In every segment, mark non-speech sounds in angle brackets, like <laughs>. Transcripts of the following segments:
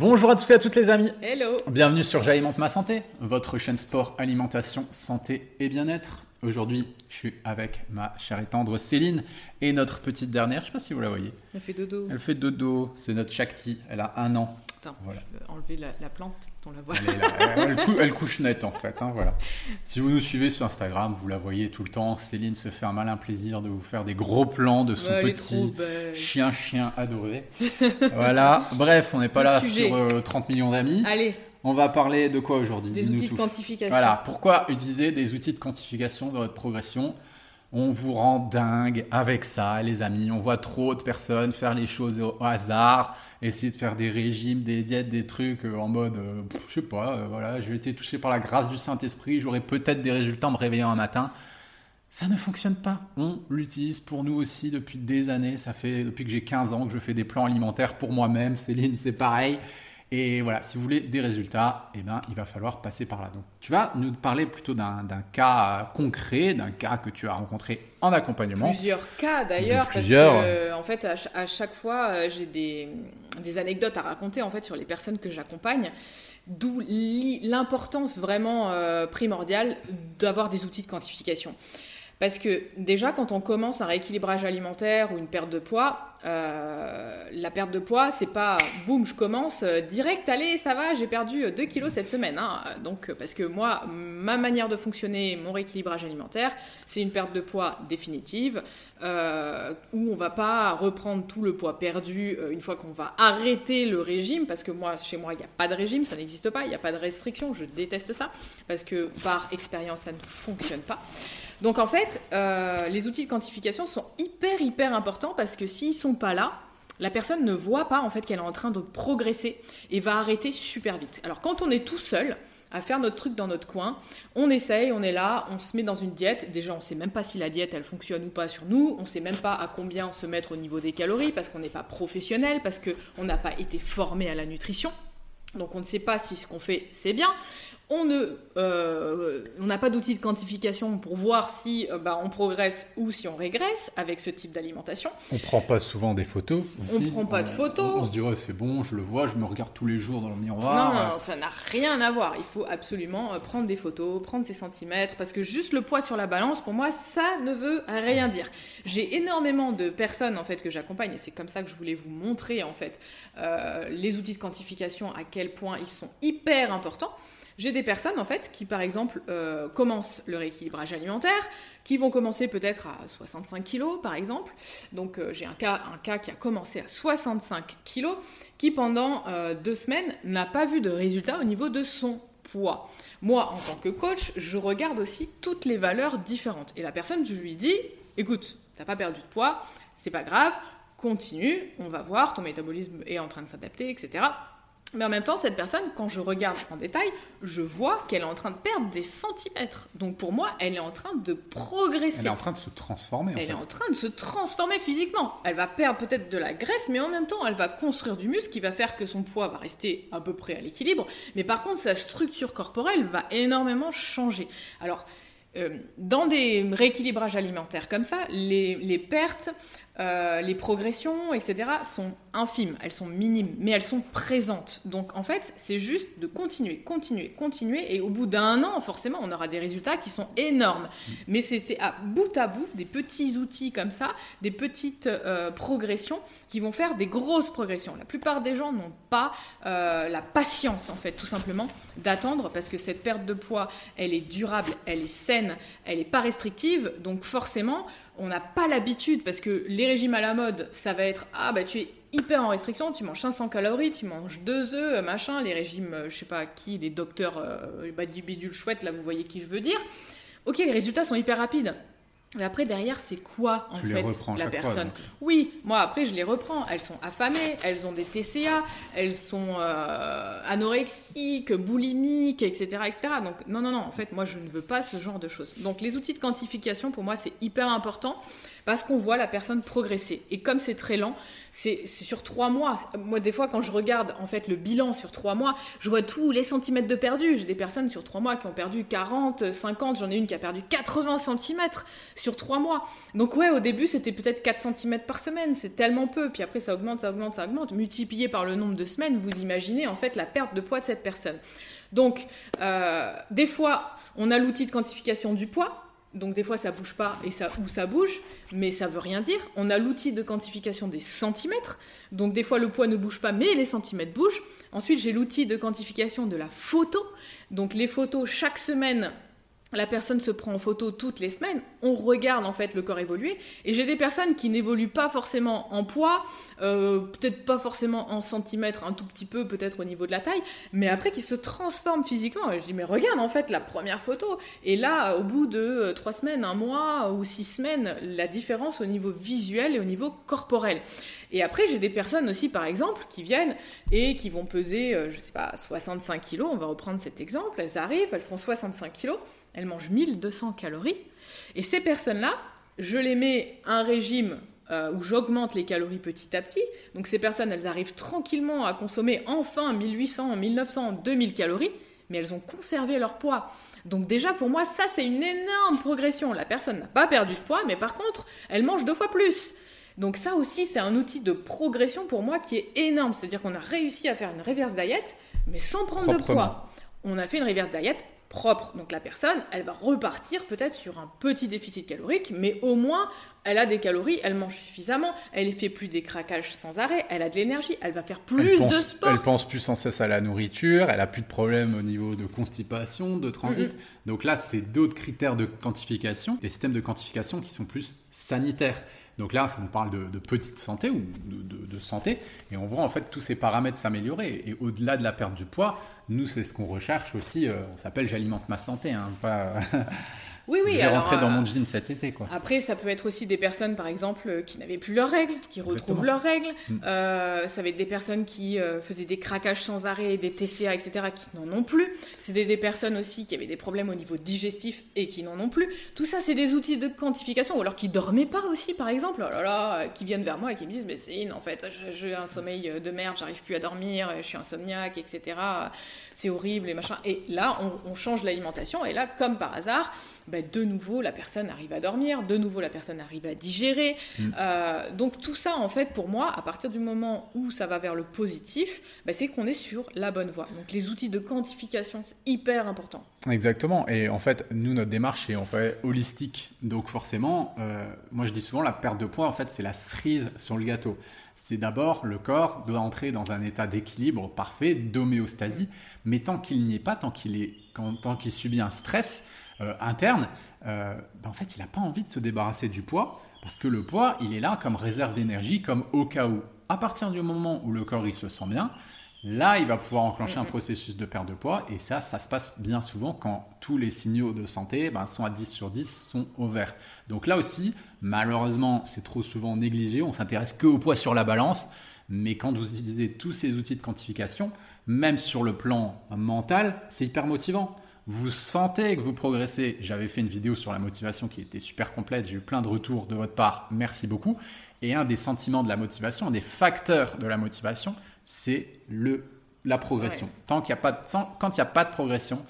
Bonjour à tous et à toutes les amis. Hello. Bienvenue sur J'alimente ma santé, votre chaîne sport, alimentation, santé et bien-être. Aujourd'hui, je suis avec ma chère et tendre Céline et notre petite dernière, je sais pas si vous la voyez. Elle fait dodo. Elle fait dodo, c'est notre Shakti, elle a un an. Attends, voilà. je vais enlever la, plante, on la voit. Elle, couche net en fait, hein, voilà. Si vous nous suivez sur Instagram, vous la voyez tout le temps. Céline se fait un malin plaisir de vous faire des gros plans de son petit chien-chien adoré. voilà, bref, on n'est pas là sur 30 euh, millions d'amis. Allez. On va parler de quoi aujourd'hui? Des outils de quantification. Voilà, pourquoi utiliser des outils de quantification dans votre progression? On vous rend dingue avec ça, les amis. On voit trop de personnes faire les choses au hasard, essayer de faire des régimes, des diètes, des trucs euh, en mode, euh, je sais pas, euh, voilà, j'ai été touché par la grâce du Saint-Esprit, j'aurai peut-être des résultats en me réveillant un matin. Ça ne fonctionne pas. On l'utilise pour nous aussi depuis des années. Ça fait depuis que j'ai 15 ans que je fais des plans alimentaires pour moi-même. Céline, c'est pareil. Et voilà, si vous voulez des résultats, eh ben, il va falloir passer par là. Donc, tu vas nous parler plutôt d'un cas concret, d'un cas que tu as rencontré en accompagnement. Plusieurs cas d'ailleurs, parce que en fait, à, chaque fois, euh, j'ai des, des, anecdotes à raconter en fait sur les personnes que j'accompagne. D'où l'importance vraiment euh, primordiale d'avoir des outils de quantification. Parce que déjà, quand on commence un rééquilibrage alimentaire ou une perte de poids, euh, la perte de poids, c'est pas boum, je commence euh, direct, allez, ça va, j'ai perdu 2 kilos cette semaine. Hein. Donc, parce que moi, ma manière de fonctionner, mon rééquilibrage alimentaire, c'est une perte de poids définitive, euh, où on va pas reprendre tout le poids perdu une fois qu'on va arrêter le régime, parce que moi, chez moi, il n'y a pas de régime, ça n'existe pas, il n'y a pas de restriction, je déteste ça, parce que par expérience, ça ne fonctionne pas. Donc en fait, euh, les outils de quantification sont hyper hyper importants parce que s'ils sont pas là, la personne ne voit pas en fait qu'elle est en train de progresser et va arrêter super vite. Alors quand on est tout seul à faire notre truc dans notre coin, on essaye, on est là, on se met dans une diète. Déjà, on sait même pas si la diète elle fonctionne ou pas sur nous. On ne sait même pas à combien se mettre au niveau des calories parce qu'on n'est pas professionnel, parce qu'on n'a pas été formé à la nutrition. Donc on ne sait pas si ce qu'on fait c'est bien. On ne, euh, on n'a pas d'outil de quantification pour voir si euh, bah, on progresse ou si on régresse avec ce type d'alimentation. On prend pas souvent des photos. Aussi. On prend pas de photos. On, se dit c'est bon, je le vois, je me regarde tous les jours dans le miroir. Non, non, ça n'a rien à voir. Il faut absolument euh, prendre des photos, prendre ses centimètres, parce que juste le poids sur la balance, pour moi, ça ne veut rien dire. J'ai énormément de personnes en fait que j'accompagne, et c'est comme ça que je voulais vous montrer en fait les outils de quantification à quel point ils sont hyper importants. J'ai des personnes en fait qui par exemple euh, commencent le rééquilibrage alimentaire, qui vont commencer peut-être à 65 kg par exemple. Donc euh, j'ai un cas, un cas qui a commencé à 65 kg, qui pendant euh, deux semaines n'a pas vu de résultat au niveau de son poids. Moi, en tant que coach, je regarde aussi toutes les valeurs différentes. Et la personne, je lui dis, écoute, t'as pas perdu de poids, c'est pas grave, continue, on va voir, ton métabolisme est en train de s'adapter, etc. Mais en même temps, cette personne, quand je regarde en détail, je vois qu'elle est en train de perdre des centimètres. Donc pour moi, elle est en train de progresser. Elle est en train de se transformer. elle est en train de se transformer physiquement. Elle va perdre peut-être de la graisse, mais en même temps, elle va construire du muscle qui va faire que son poids va rester à peu près à l'équilibre. Mais par contre, sa structure corporelle va énormément changer. Alors, euh, dans des rééquilibrages alimentaires comme ça, les, les pertes euh, les progressions, etc., sont infimes, elles sont minimes, mais elles sont présentes. Donc en fait, c'est juste de continuer, continuer, continuer, et au bout d'un an, forcément, on aura des résultats qui sont énormes. Mais c'est à bout à bout des petits outils comme ça, des petites euh, progressions qui vont faire des grosses progressions. La plupart des gens n'ont pas euh, la patience, en fait, tout simplement, d'attendre, parce que cette perte de poids, elle est durable, elle est saine, elle n'est pas restrictive, donc forcément, on n'a pas l'habitude parce que les régimes à la mode, ça va être ah bah tu es hyper en restriction, tu manges 500 calories, tu manges deux œufs, machin, les régimes, euh, je sais pas qui, les docteurs euh, du bidule chouette, là vous voyez qui je veux dire. Ok, les résultats sont hyper rapides. Mais après, derrière, c'est quoi en fait la personne Oui, moi après, je les reprends. Elles sont affamées, elles ont des TCA, elles sont euh, anorexiques, boulimiques, etc., etc. Donc, non, non, non, en fait, moi, je ne veux pas ce genre de choses. Donc, les outils de quantification, pour moi, c'est hyper important parce qu'on voit la personne progresser. Et comme c'est très lent, c'est sur trois mois. Moi, des fois, quand je regarde en fait le bilan sur trois mois, je vois tous les centimètres de perdu. J'ai des personnes sur trois mois qui ont perdu 40, 50. J'en ai une qui a perdu 80 centimètres sur trois mois. Donc ouais, au début, c'était peut-être 4 centimètres par semaine. C'est tellement peu. Puis après, ça augmente, ça augmente, ça augmente. Multiplié par le nombre de semaines, vous imaginez en fait la perte de poids de cette personne. Donc, euh, des fois, on a l'outil de quantification du poids donc des fois ça bouge pas et ça ou ça bouge, mais ça veut rien dire. On a l'outil de quantification des centimètres. Donc des fois le poids ne bouge pas, mais les centimètres bougent. Ensuite j'ai l'outil de quantification de la photo. Donc les photos chaque semaine la personne se prend en photo toutes les semaines, on regarde en fait le corps évoluer, et j'ai des personnes qui n'évoluent pas forcément en poids, euh, peut-être pas forcément en centimètres, un tout petit peu peut-être au niveau de la taille, mais après qui se transforment physiquement. Et je dis mais regarde en fait la première photo, et là au bout de euh, trois semaines, un mois ou six semaines, la différence au niveau visuel et au niveau corporel. Et après j'ai des personnes aussi par exemple qui viennent et qui vont peser, euh, je sais pas, 65 kilos, on va reprendre cet exemple, elles arrivent, elles font 65 kilos elles mangent 1200 calories. Et ces personnes-là, je les mets un régime euh, où j'augmente les calories petit à petit. Donc ces personnes, elles arrivent tranquillement à consommer enfin 1800, 1900, 2000 calories, mais elles ont conservé leur poids. Donc déjà pour moi, ça c'est une énorme progression. La personne n'a pas perdu de poids, mais par contre, elle mange deux fois plus. Donc ça aussi, c'est un outil de progression pour moi qui est énorme. C'est-à-dire qu'on a réussi à faire une reverse diet, mais sans prendre de poids. On a fait une reverse diet propre. Donc la personne, elle va repartir peut-être sur un petit déficit calorique, mais au moins elle a des calories, elle mange suffisamment, elle fait plus des craquages sans arrêt, elle a de l'énergie, elle va faire plus de sport. Elle pense plus sans cesse à la nourriture, elle a plus de problèmes au niveau de constipation, de transit. Donc là, c'est d'autres critères de quantification, des systèmes de quantification qui sont plus sanitaires. Donc là, on parle de, petite santé ou de, santé, et on voit en fait tous ces paramètres s'améliorer. Et au-delà de la perte du poids, nous, c'est ce qu'on recherche aussi. Euh, on s'appelle J'alimente ma santé, hein, pas. <laughs> Oui, oui. Je vais rentrer dans mon euh, jean cet été, quoi. Après, ça peut être aussi des personnes, par exemple, qui n'avaient plus leurs règles, qui retrouvent leurs règles. Mm. Euh, ça va être des personnes qui euh, faisaient des craquages sans arrêt, des TCA, etc., qui n'en ont plus. C'est des, personnes aussi qui avaient des problèmes au niveau digestif et qui n'en ont plus. Tout ça, c'est des outils de quantification. Ou alors qui dormaient pas aussi, par exemple. Oh là là, qui viennent vers moi et qui me disent, mais c'est en fait, j'ai un sommeil de merde, j'arrive plus à dormir, je suis insomniaque, etc. C'est horrible et machin. Et là, on, on change l'alimentation. Et là, comme par hasard, bah, de nouveau la personne arrive à dormir, de nouveau la personne arrive à digérer. Mm. Euh, donc tout ça, en fait, pour moi, à partir du moment où ça va vers le positif, bah, c'est qu'on est sur la bonne voie. Donc les outils de quantification, c'est hyper important. Exactement. Et en fait, nous, notre démarche est en fait holistique. Donc forcément, euh, moi je dis souvent, la perte de poids, en fait, c'est la cerise sur le gâteau. C'est d'abord le corps doit entrer dans un état d'équilibre parfait, d'homéostasie, mais tant qu'il n'y est pas, tant qu'il est, tant qu'il subit un stress, euh, interne, euh, ben, en fait, il n'a pas envie de se débarrasser du poids parce que le poids, il est là comme réserve d'énergie, comme au cas où. À partir du moment où le corps il se sent bien, là, il va pouvoir enclencher un processus de perte de poids. Et ça, ça se passe bien souvent quand tous les signaux de santé ben, sont à 10 sur 10, sont au vert. Donc là aussi, malheureusement, c'est trop souvent négligé. On s'intéresse que au poids sur la balance. Mais quand vous utilisez tous ces outils de quantification, même sur le plan mental, c'est hyper motivant vous sentez que vous progressez. J'avais fait une vidéo sur la motivation qui était super complète. J'ai eu plein de retours de votre part. Merci beaucoup. Et un des sentiments de la motivation, un des facteurs de la motivation, c'est le la progression. Tant qu'il y a pas de, quand il n'y a pas de progression,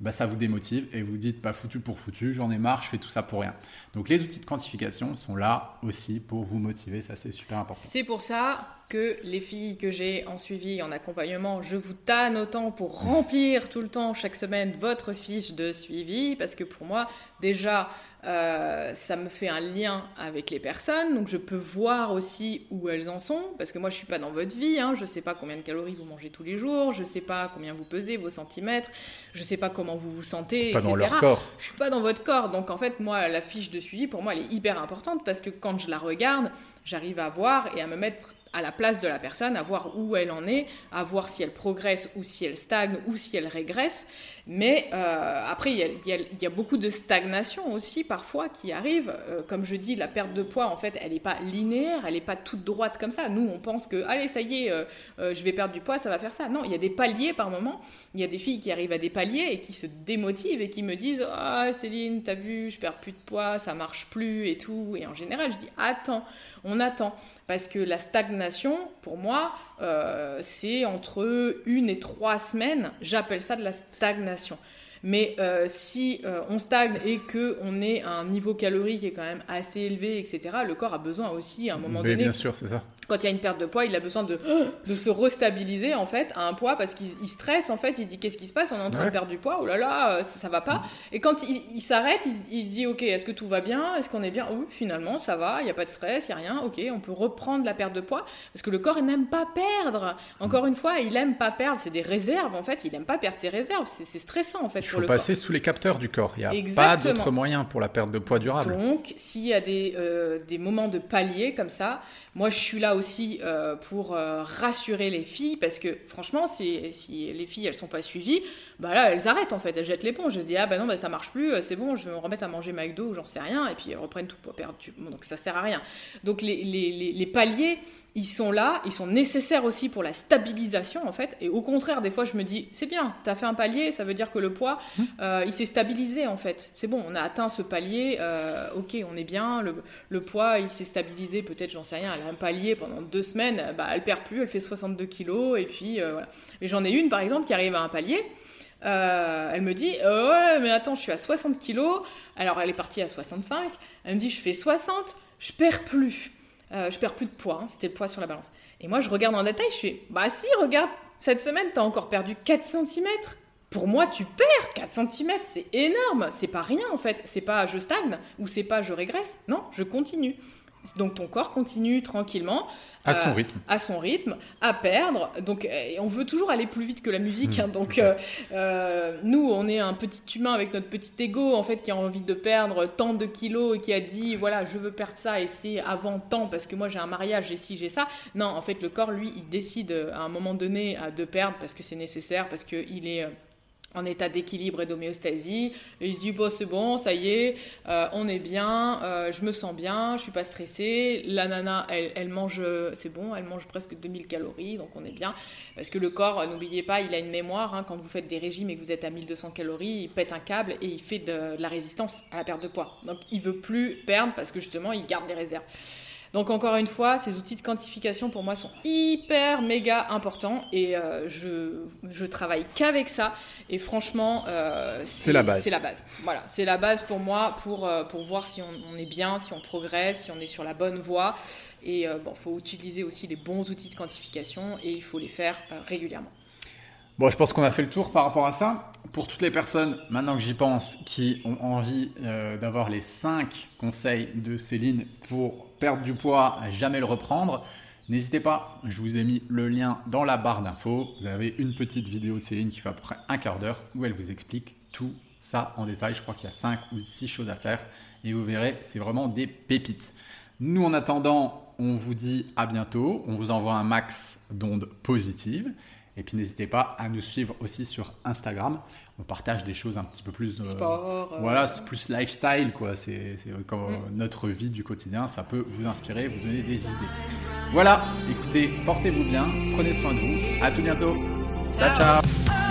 bah, ça vous démotive et vous dites pas bah, foutu pour foutu, j'en ai marre, je fais tout ça pour rien. Donc les outils de quantification sont là aussi pour vous motiver, ça c'est super important. C'est pour ça que les filles que j'ai en suivi, en accompagnement, je vous tanne autant pour remplir tout le temps, chaque semaine, votre fiche de suivi, parce que pour moi, déjà, euh, ça me fait un lien avec les personnes, donc je peux voir aussi où elles en sont, parce que moi je suis pas dans votre vie, hein, je sais pas combien de calories vous mangez tous les jours, je sais pas combien vous pesez, vos centimètres, je sais pas comment vous vous sentez, pas dans leur corps. Je suis pas dans votre corps, donc en fait moi la fiche de suivi pour moi elle est hyper importante parce que quand je la regarde, j'arrive à voir et à me mettre à la place de la personne, à voir où elle en est, à voir si elle progresse ou si elle stagne ou si elle régresse. Mais euh, après, il y, a, beaucoup de stagnation aussi parfois qui arrive. Euh, comme je dis, la perte de poids, en fait, elle n'est pas linéaire, elle n'est pas toute droite comme ça. Nous, on pense que, allez, ça y est, euh, je vais perdre du poids, ça va faire ça. Non, il y a des paliers par moment. Il y a des filles qui arrivent à des paliers et qui se démotivent et qui me disent, ah Céline, t'as vu, je perds plus de poids, ça marche plus et tout. Et en général, je dis, attends, on attend. Parce que la stagnation, pour moi, euh, c'est entre une et trois semaines. J'appelle ça de la stagnation. Mais euh, si euh, on stagne et que on est à un niveau calorique qui est quand même assez élevé, etc., le corps a besoin aussi à un moment donné. Bien sûr, c'est ça quand il y a une perte de poids, il a besoin de, de se restabiliser en fait à un poids parce qu'il stresse en fait. Il dit qu'est-ce qui se passe? On est en train de perdre du poids. Oh là là, euh, ça, ça va pas. Et quand il, s'arrête, il, se dit ok, est-ce que tout va bien? Est-ce qu'on est bien? Oui, finalement ça va. Il n'y a pas de stress, il y a rien. Ok, on peut reprendre la perte de poids parce que le corps n'aime pas perdre. Encore une fois, il aime pas perdre. C'est des réserves en fait. Il aime pas perdre ses réserves. C'est stressant en fait. Il faut passer sous les capteurs du corps. Il n'y a pas d'autre moyen pour la perte de poids durable. Donc, s'il y a des, euh, des moments de palier comme ça, moi, je suis là aussi euh, pour euh, rassurer les filles parce que franchement, si, si, les filles elles sont pas suivies, bah là elles arrêtent en fait, elles jettent l'éponge, elles se disent ah bah non bah ça marche plus, euh, c'est bon, je vais me remettre à manger McDo ou j'en sais rien et puis elles reprennent tout pour perdre. Bon, donc ça sert à rien. Donc les, les, les, les paliers ils sont là, ils sont nécessaires aussi pour la stabilisation en fait. Et au contraire, des fois, je me dis, c'est bien, tu as fait un palier, ça veut dire que le poids, mmh. euh, il s'est stabilisé en fait. C'est bon, on a atteint ce palier, euh, ok, on est bien, le, poids, il s'est stabilisé, peut-être, j'en sais rien, elle a un palier pendant deux semaines, bah, elle perd plus, elle fait 62 kilos, et puis euh, voilà. Mais j'en ai une, par exemple, qui arrive à un palier. Elle me dit ouais mais attends je suis à 60 kilos alors elle est partie à 65 elle me dit je fais 60 je perds plus euh, je perds plus de poids, hein, c'était le poids sur la balance. Et moi, je regarde en détail, je fais, bah si, regarde, cette semaine, tu as encore perdu 4 cm. Pour moi, tu perds 4 cm, c'est énorme, c'est pas rien en fait. C'est pas je stagne ou c'est pas je régresse, non, je continue. Donc ton corps continue tranquillement. À son euh, rythme. À son rythme, à perdre. Donc euh, on veut toujours aller plus vite que la musique. Hein. Hmm. donc euh, nous, on est un petit humain avec notre petit ego en fait qui a envie de perdre tant de kilos et qui a dit voilà je veux perdre ça et c'est avant temps parce que moi j'ai un mariage, j'ai ci, j'ai ça. Non, en fait le corps lui il décide à un moment donné de perdre parce que c'est nécessaire, parce qu'il est en état d'équilibre et d'homéostasie. Et il se dit, bon, c'est bon, ça y est, euh, on est bien, euh, je me sens bien, je suis pas stressée. La nana, elle, mange, c'est bon, elle mange presque 2000 calories, donc on est bien. Parce que le corps, n'oubliez pas, il a une mémoire. Hein, quand vous faites des régimes et que vous êtes à 1200 calories, il pète un câble et il fait de, de la résistance à la perte de poids. Donc il veut plus perdre parce que justement, il garde des réserves. Donc encore une fois, ces outils de quantification pour moi sont hyper méga importants et euh, je, je travaille qu'avec ça et franchement euh, c'est la base. C'est la base. Voilà, c'est la base pour moi pour, euh, pour voir si on, est bien, si on progresse, si on est sur la bonne voie et bon, faut utiliser aussi les bons outils de quantification et il faut les faire régulièrement. Bon, je pense qu'on a fait le tour par rapport à ça. Pour toutes les personnes, maintenant que j'y pense, qui ont envie d'avoir les 5 conseils de Céline pour perdre du poids, jamais le reprendre, n'hésitez pas, je vous ai mis le lien dans la barre d'infos. Vous avez une petite vidéo de Céline qui fait à peu près un quart d'heure où elle vous explique tout ça en détail. Je crois qu'il y a 5 ou 6 choses à faire et vous verrez, c'est vraiment des pépites. Nous, en attendant, on vous dit à bientôt. On vous envoie un max d'ondes positives. Et puis n'hésitez pas à nous suivre aussi sur Instagram on partage des choses un petit peu plus. Euh, Sport. Euh, voilà, c'est plus lifestyle, quoi. C'est comme mm. notre vie du quotidien. Ça peut vous inspirer, vous donner des idées. Voilà, écoutez, portez-vous bien, prenez soin de vous. À tout bientôt. ciao. ciao.